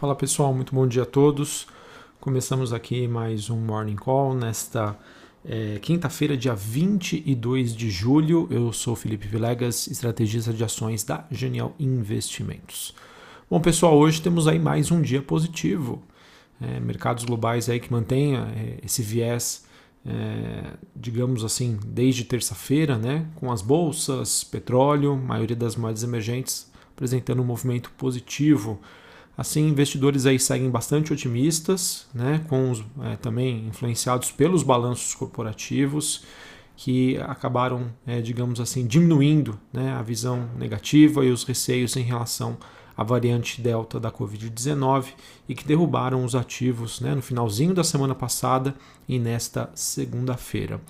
Fala pessoal, muito bom dia a todos. Começamos aqui mais um Morning Call nesta é, quinta-feira, dia 22 de julho. Eu sou Felipe Vilegas, estrategista de ações da Genial Investimentos. Bom pessoal, hoje temos aí mais um dia positivo. É, mercados globais aí que mantenha é, esse viés, é, digamos assim, desde terça-feira, né, com as bolsas, petróleo, maioria das moedas emergentes apresentando um movimento positivo Assim, investidores aí seguem bastante otimistas, né, com os, é, também influenciados pelos balanços corporativos que acabaram, é, digamos assim, diminuindo né, a visão negativa e os receios em relação à variante Delta da Covid-19 e que derrubaram os ativos né, no finalzinho da semana passada e nesta segunda-feira.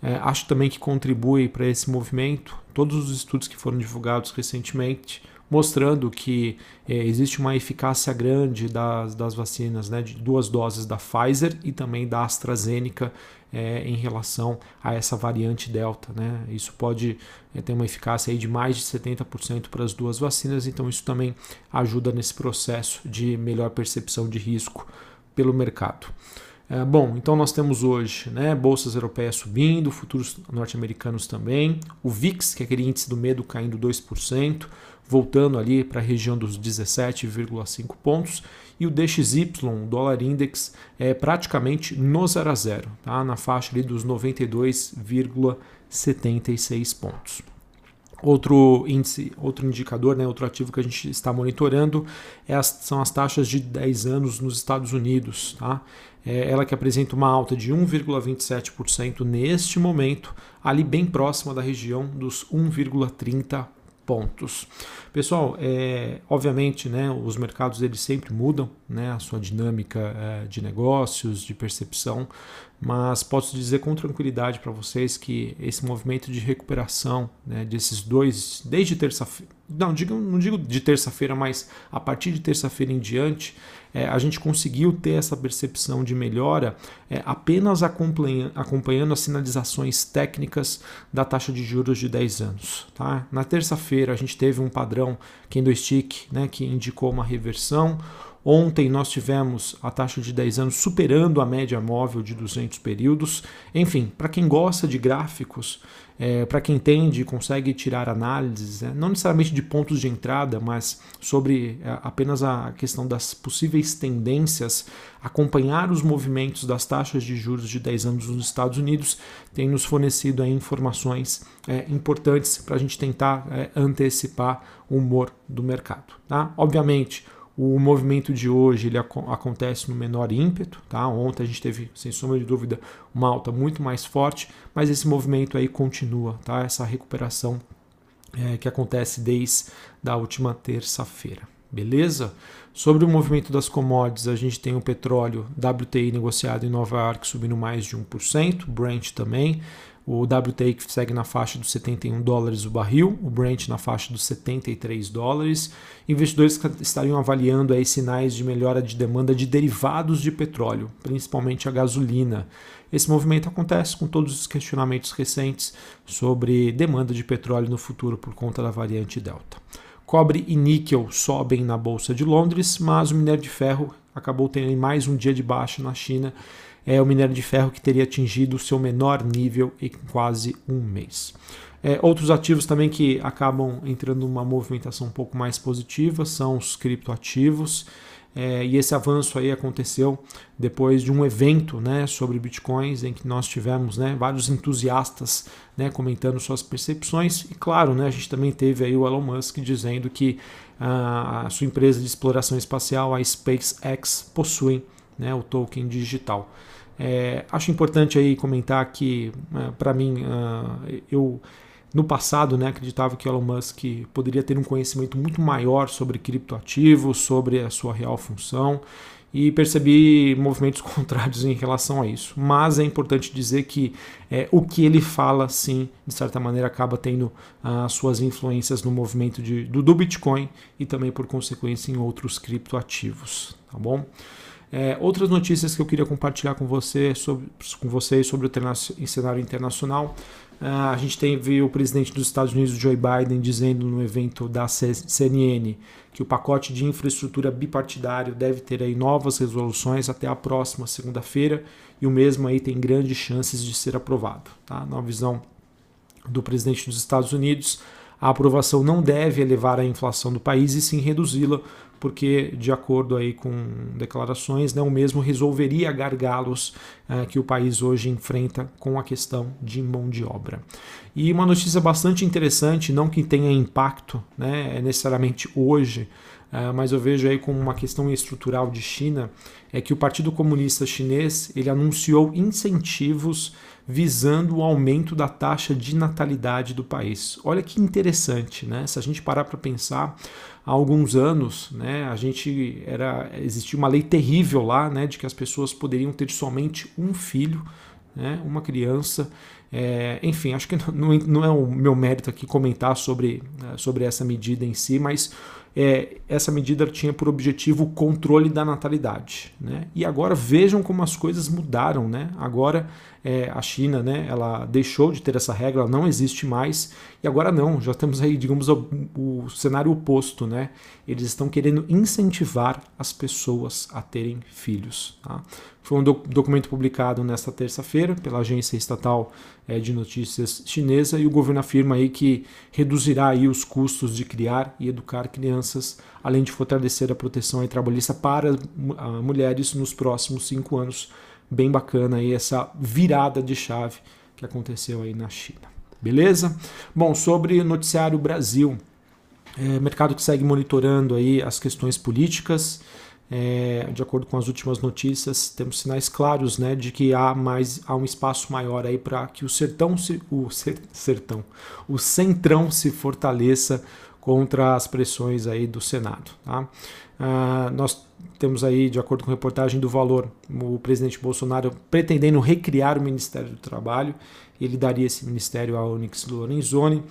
É, acho também que contribui para esse movimento todos os estudos que foram divulgados recentemente mostrando que é, existe uma eficácia grande das, das vacinas, né, de duas doses da Pfizer e também da AstraZeneca é, em relação a essa variante Delta. Né? Isso pode é, ter uma eficácia aí de mais de 70% para as duas vacinas, então isso também ajuda nesse processo de melhor percepção de risco pelo mercado. É, bom, então nós temos hoje né, bolsas europeias subindo, futuros norte-americanos também, o VIX, que é aquele índice do medo, caindo 2%, voltando ali para a região dos 17,5 pontos, e o DXY, o dólar index, é praticamente no 0 a 0, tá? na faixa ali dos 92,76 pontos. Outro índice, outro indicador, né, outro ativo que a gente está monitorando é as, são as taxas de 10 anos nos Estados Unidos. Tá? É ela que apresenta uma alta de 1,27% neste momento, ali bem próxima da região dos 1,30% pontos. Pessoal, é, obviamente, né, os mercados eles sempre mudam, né, a sua dinâmica é, de negócios, de percepção, mas posso dizer com tranquilidade para vocês que esse movimento de recuperação né, desses dois, desde terça-feira, não digo, não digo de terça-feira, mas a partir de terça-feira em diante, é, a gente conseguiu ter essa percepção de melhora é, apenas acompanhando, acompanhando as sinalizações técnicas da taxa de juros de 10 anos. Tá? Na terça-feira a gente teve um padrão candlestick né, que indicou uma reversão. Ontem nós tivemos a taxa de 10 anos superando a média móvel de 200 períodos. Enfim, para quem gosta de gráficos, é, para quem entende e consegue tirar análises, né, não necessariamente de pontos de entrada, mas sobre é, apenas a questão das possíveis tendências, acompanhar os movimentos das taxas de juros de 10 anos nos Estados Unidos tem nos fornecido aí, informações é, importantes para a gente tentar é, antecipar o humor do mercado. Tá? Obviamente, o movimento de hoje ele ac acontece no menor ímpeto, tá? Ontem a gente teve, sem sombra de dúvida, uma alta muito mais forte, mas esse movimento aí continua, tá? Essa recuperação é, que acontece desde a última terça-feira. Beleza? Sobre o movimento das commodities, a gente tem o petróleo WTI negociado em Nova York subindo mais de 1%, Brent também, o WTI segue na faixa dos 71 dólares o barril, o Brent na faixa dos 73 dólares. Investidores estariam avaliando aí sinais de melhora de demanda de derivados de petróleo, principalmente a gasolina. Esse movimento acontece com todos os questionamentos recentes sobre demanda de petróleo no futuro por conta da variante Delta. Cobre e níquel sobem na Bolsa de Londres, mas o minério de ferro acabou tendo mais um dia de baixa na China é o minério de ferro que teria atingido o seu menor nível em quase um mês. É, outros ativos também que acabam entrando numa movimentação um pouco mais positiva são os criptoativos. É, e esse avanço aí aconteceu depois de um evento né, sobre bitcoins em que nós tivemos né, vários entusiastas né, comentando suas percepções e claro né, a gente também teve aí o Elon Musk dizendo que a sua empresa de exploração espacial a SpaceX possui né, o token digital. É, acho importante aí comentar que, é, para mim, uh, eu no passado né, acreditava que Elon Musk poderia ter um conhecimento muito maior sobre criptoativos, sobre a sua real função e percebi movimentos contrários em relação a isso. Mas é importante dizer que é, o que ele fala, sim, de certa maneira, acaba tendo as uh, suas influências no movimento de, do, do Bitcoin e também, por consequência, em outros criptoativos. Tá bom? É, outras notícias que eu queria compartilhar com, você sobre, com vocês sobre o cenário internacional. Uh, a gente teve o presidente dos Estados Unidos, Joe Biden, dizendo no evento da CNN que o pacote de infraestrutura bipartidário deve ter aí novas resoluções até a próxima segunda-feira e o mesmo aí tem grandes chances de ser aprovado. Tá? Na visão do presidente dos Estados Unidos, a aprovação não deve elevar a inflação do país e sim reduzi-la, porque, de acordo aí com declarações, né, o mesmo resolveria gargalos uh, que o país hoje enfrenta com a questão de mão de obra. E uma notícia bastante interessante, não que tenha impacto né, necessariamente hoje, mas eu vejo aí como uma questão estrutural de China, é que o Partido Comunista Chinês ele anunciou incentivos visando o aumento da taxa de natalidade do país. Olha que interessante, né? Se a gente parar para pensar, há alguns anos, né, a gente era existia uma lei terrível lá, né, de que as pessoas poderiam ter somente um filho, né, uma criança. É, enfim, acho que não, não é o meu mérito aqui comentar sobre, sobre essa medida em si, mas é, essa medida tinha por objetivo o controle da natalidade. Né? E agora vejam como as coisas mudaram. Né? Agora é, a China né, ela deixou de ter essa regra, ela não existe mais, e agora não, já temos aí, digamos, o, o cenário oposto. Né? Eles estão querendo incentivar as pessoas a terem filhos. Tá? Foi um documento publicado nesta terça-feira pela agência estatal é, de notícias chinesa e o governo afirma aí que reduzirá aí os custos de criar e educar crianças, além de fortalecer a proteção aí trabalhista para mulheres nos próximos cinco anos. Bem bacana aí essa virada de chave que aconteceu aí na China. Beleza? Bom, sobre noticiário Brasil, é, mercado que segue monitorando aí as questões políticas. É, de acordo com as últimas notícias, temos sinais claros né, de que há mais há um espaço maior aí para que o sertão se, o ser, sertão, o centrão se fortaleça contra as pressões aí do Senado. Tá? Ah, nós temos aí, de acordo com reportagem do Valor, o presidente Bolsonaro pretendendo recriar o Ministério do Trabalho. Ele daria esse ministério a Onyx Lorenzoni.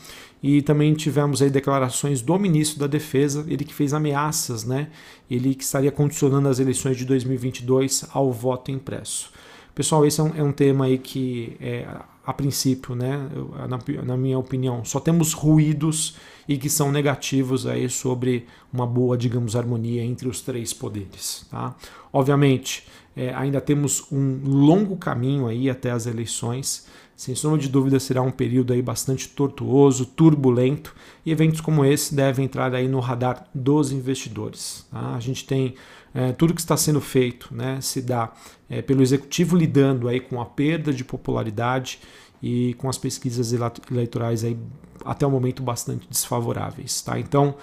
E também tivemos aí declarações do ministro da Defesa, ele que fez ameaças, né? Ele que estaria condicionando as eleições de 2022 ao voto impresso. Pessoal, esse é um, é um tema aí que, é, a princípio, né, na, na, minha opinião, só temos ruídos e que são negativos aí sobre uma boa, digamos, harmonia entre os três poderes. Tá? Obviamente, é, ainda temos um longo caminho aí até as eleições. Sem sombra de dúvida, será um período aí bastante tortuoso, turbulento, e eventos como esse devem entrar aí no radar dos investidores. Tá? A gente tem é, tudo que está sendo feito, né, se dá é, pelo executivo lidando aí com a perda de popularidade e com as pesquisas eleitorais aí até o momento bastante desfavoráveis. Tá? Então,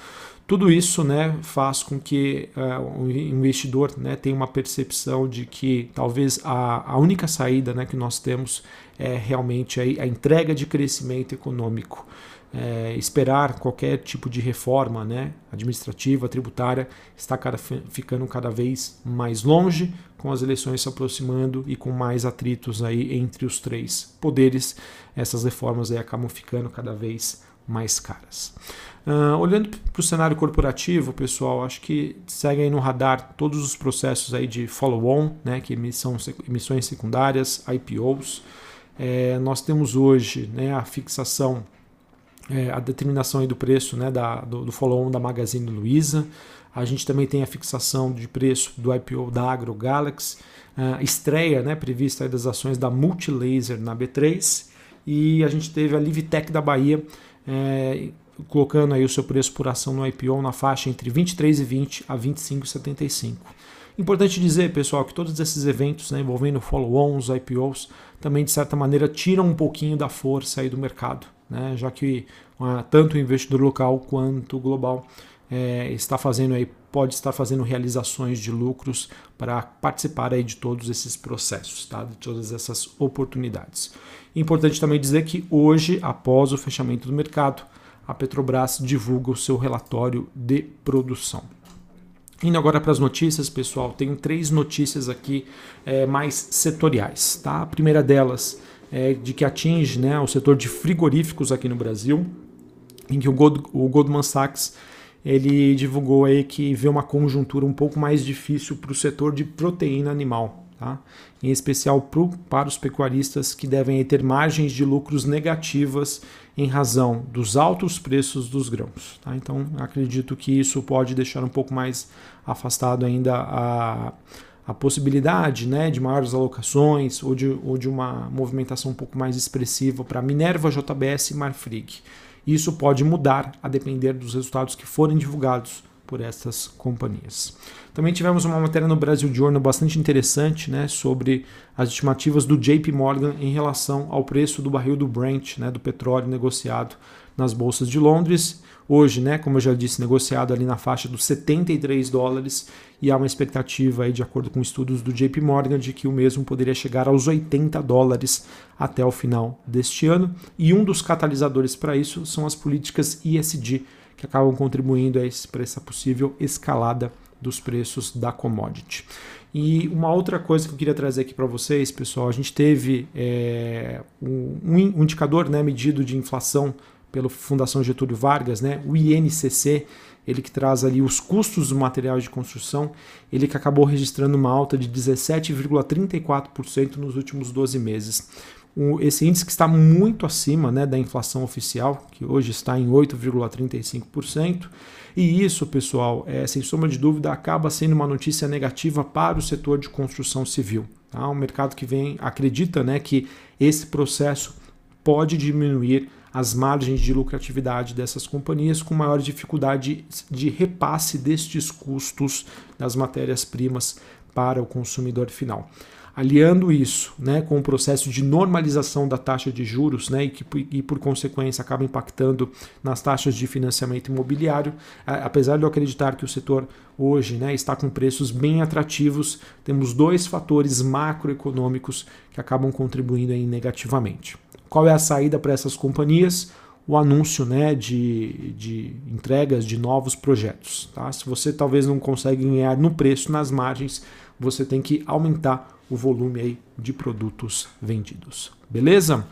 tudo isso né, faz com que uh, o investidor né, tenha uma percepção de que talvez a, a única saída né, que nós temos é realmente a, a entrega de crescimento econômico. É, esperar qualquer tipo de reforma né, administrativa, tributária, está cada, ficando cada vez mais longe, com as eleições se aproximando e com mais atritos aí entre os três poderes, essas reformas aí acabam ficando cada vez mais caras. Uh, olhando para o cenário corporativo, pessoal, acho que segue aí no radar todos os processos aí de follow-on, né, que emissão, emissões secundárias, IPOs. É, nós temos hoje né, a fixação, é, a determinação aí do preço né, da, do, do follow-on da Magazine Luiza. A gente também tem a fixação de preço do IPO da AgroGalaxy, uh, estreia né, prevista das ações da Multilaser na B3 e a gente teve a Livtech da Bahia é, colocando aí o seu preço por ação no IPO na faixa entre 23,20 a 25,75. Importante dizer, pessoal, que todos esses eventos né, envolvendo follow-ons, IPOs, também de certa maneira tiram um pouquinho da força aí do mercado, né, já que uh, tanto o investidor local quanto o global é, está fazendo aí, pode estar fazendo realizações de lucros para participar aí de todos esses processos, tá? de todas essas oportunidades. Importante também dizer que hoje, após o fechamento do mercado, a Petrobras divulga o seu relatório de produção. Indo agora para as notícias, pessoal, tenho três notícias aqui é, mais setoriais. Tá? A primeira delas é de que atinge né, o setor de frigoríficos aqui no Brasil, em que o, Gold, o Goldman Sachs ele divulgou aí que vê uma conjuntura um pouco mais difícil para o setor de proteína animal, tá? em especial pro, para os pecuaristas que devem ter margens de lucros negativas em razão dos altos preços dos grãos. Tá? Então, acredito que isso pode deixar um pouco mais afastado ainda a, a possibilidade né, de maiores alocações ou de, ou de uma movimentação um pouco mais expressiva para Minerva, JBS e Marfrig. Isso pode mudar a depender dos resultados que forem divulgados por essas companhias. Também tivemos uma matéria no Brasil Journal bastante interessante né, sobre as estimativas do JP Morgan em relação ao preço do barril do Brent, né, do petróleo negociado nas bolsas de Londres. Hoje, né, como eu já disse, negociado ali na faixa dos 73 dólares e há uma expectativa, aí, de acordo com estudos do JP Morgan, de que o mesmo poderia chegar aos 80 dólares até o final deste ano. E um dos catalisadores para isso são as políticas ESG, que acabam contribuindo para essa possível escalada dos preços da commodity. E uma outra coisa que eu queria trazer aqui para vocês, pessoal, a gente teve é, um, um, indicador né, medido de inflação pela Fundação Getúlio Vargas, né, o INCC, ele que traz ali os custos dos materiais de construção, ele que acabou registrando uma alta de 17,34% nos últimos 12 meses esse índice que está muito acima né, da inflação oficial, que hoje está em 8,35%. E isso, pessoal, é, sem sombra de dúvida, acaba sendo uma notícia negativa para o setor de construção civil. Tá? Um mercado que vem acredita né, que esse processo pode diminuir as margens de lucratividade dessas companhias com maior dificuldade de repasse destes custos das matérias-primas para o consumidor final aliando isso né, com o processo de normalização da taxa de juros né, e que e por consequência acaba impactando nas taxas de financiamento imobiliário, apesar de eu acreditar que o setor hoje né, está com preços bem atrativos, temos dois fatores macroeconômicos que acabam contribuindo aí negativamente. Qual é a saída para essas companhias? o anúncio né, de, de entregas de novos projetos. Tá? Se você talvez não consegue ganhar no preço, nas margens, você tem que aumentar o volume aí de produtos vendidos. Beleza?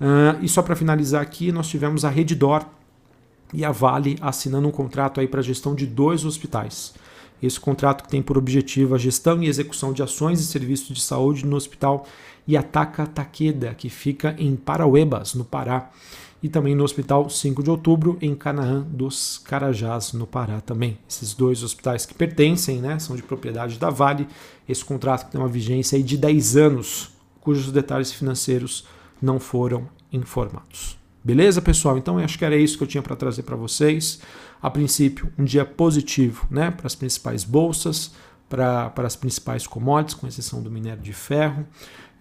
Uh, e só para finalizar aqui, nós tivemos a Reddor e a Vale assinando um contrato aí para gestão de dois hospitais. Esse contrato que tem por objetivo a gestão e execução de ações e serviços de saúde no hospital Yataka Takeda, que fica em Parauebas, no Pará e também no Hospital 5 de Outubro, em Canaã dos Carajás, no Pará também. Esses dois hospitais que pertencem, né, são de propriedade da Vale. Esse contrato tem uma vigência de 10 anos, cujos detalhes financeiros não foram informados. Beleza, pessoal? Então, acho que era isso que eu tinha para trazer para vocês. A princípio, um dia positivo né, para as principais bolsas, para, para as principais commodities, com exceção do minério de ferro.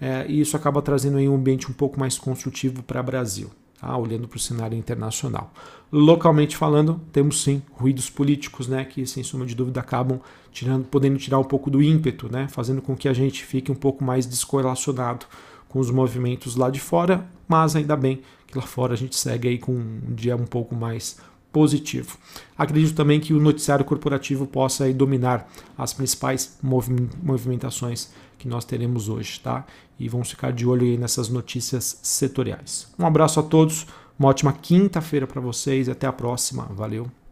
É, e isso acaba trazendo aí um ambiente um pouco mais construtivo para o Brasil tá? olhando para o cenário internacional. Localmente falando, temos sim ruídos políticos, né, que sem sombra de dúvida acabam tirando, podendo tirar um pouco do ímpeto, né, fazendo com que a gente fique um pouco mais descorrelacionado com os movimentos lá de fora, mas ainda bem que lá fora a gente segue aí com um dia um pouco mais positivo. Acredito também que o noticiário corporativo possa aí dominar as principais movimentações que nós teremos hoje, tá? E vamos ficar de olho aí nessas notícias setoriais. Um abraço a todos, uma ótima quinta-feira para vocês e até a próxima. Valeu!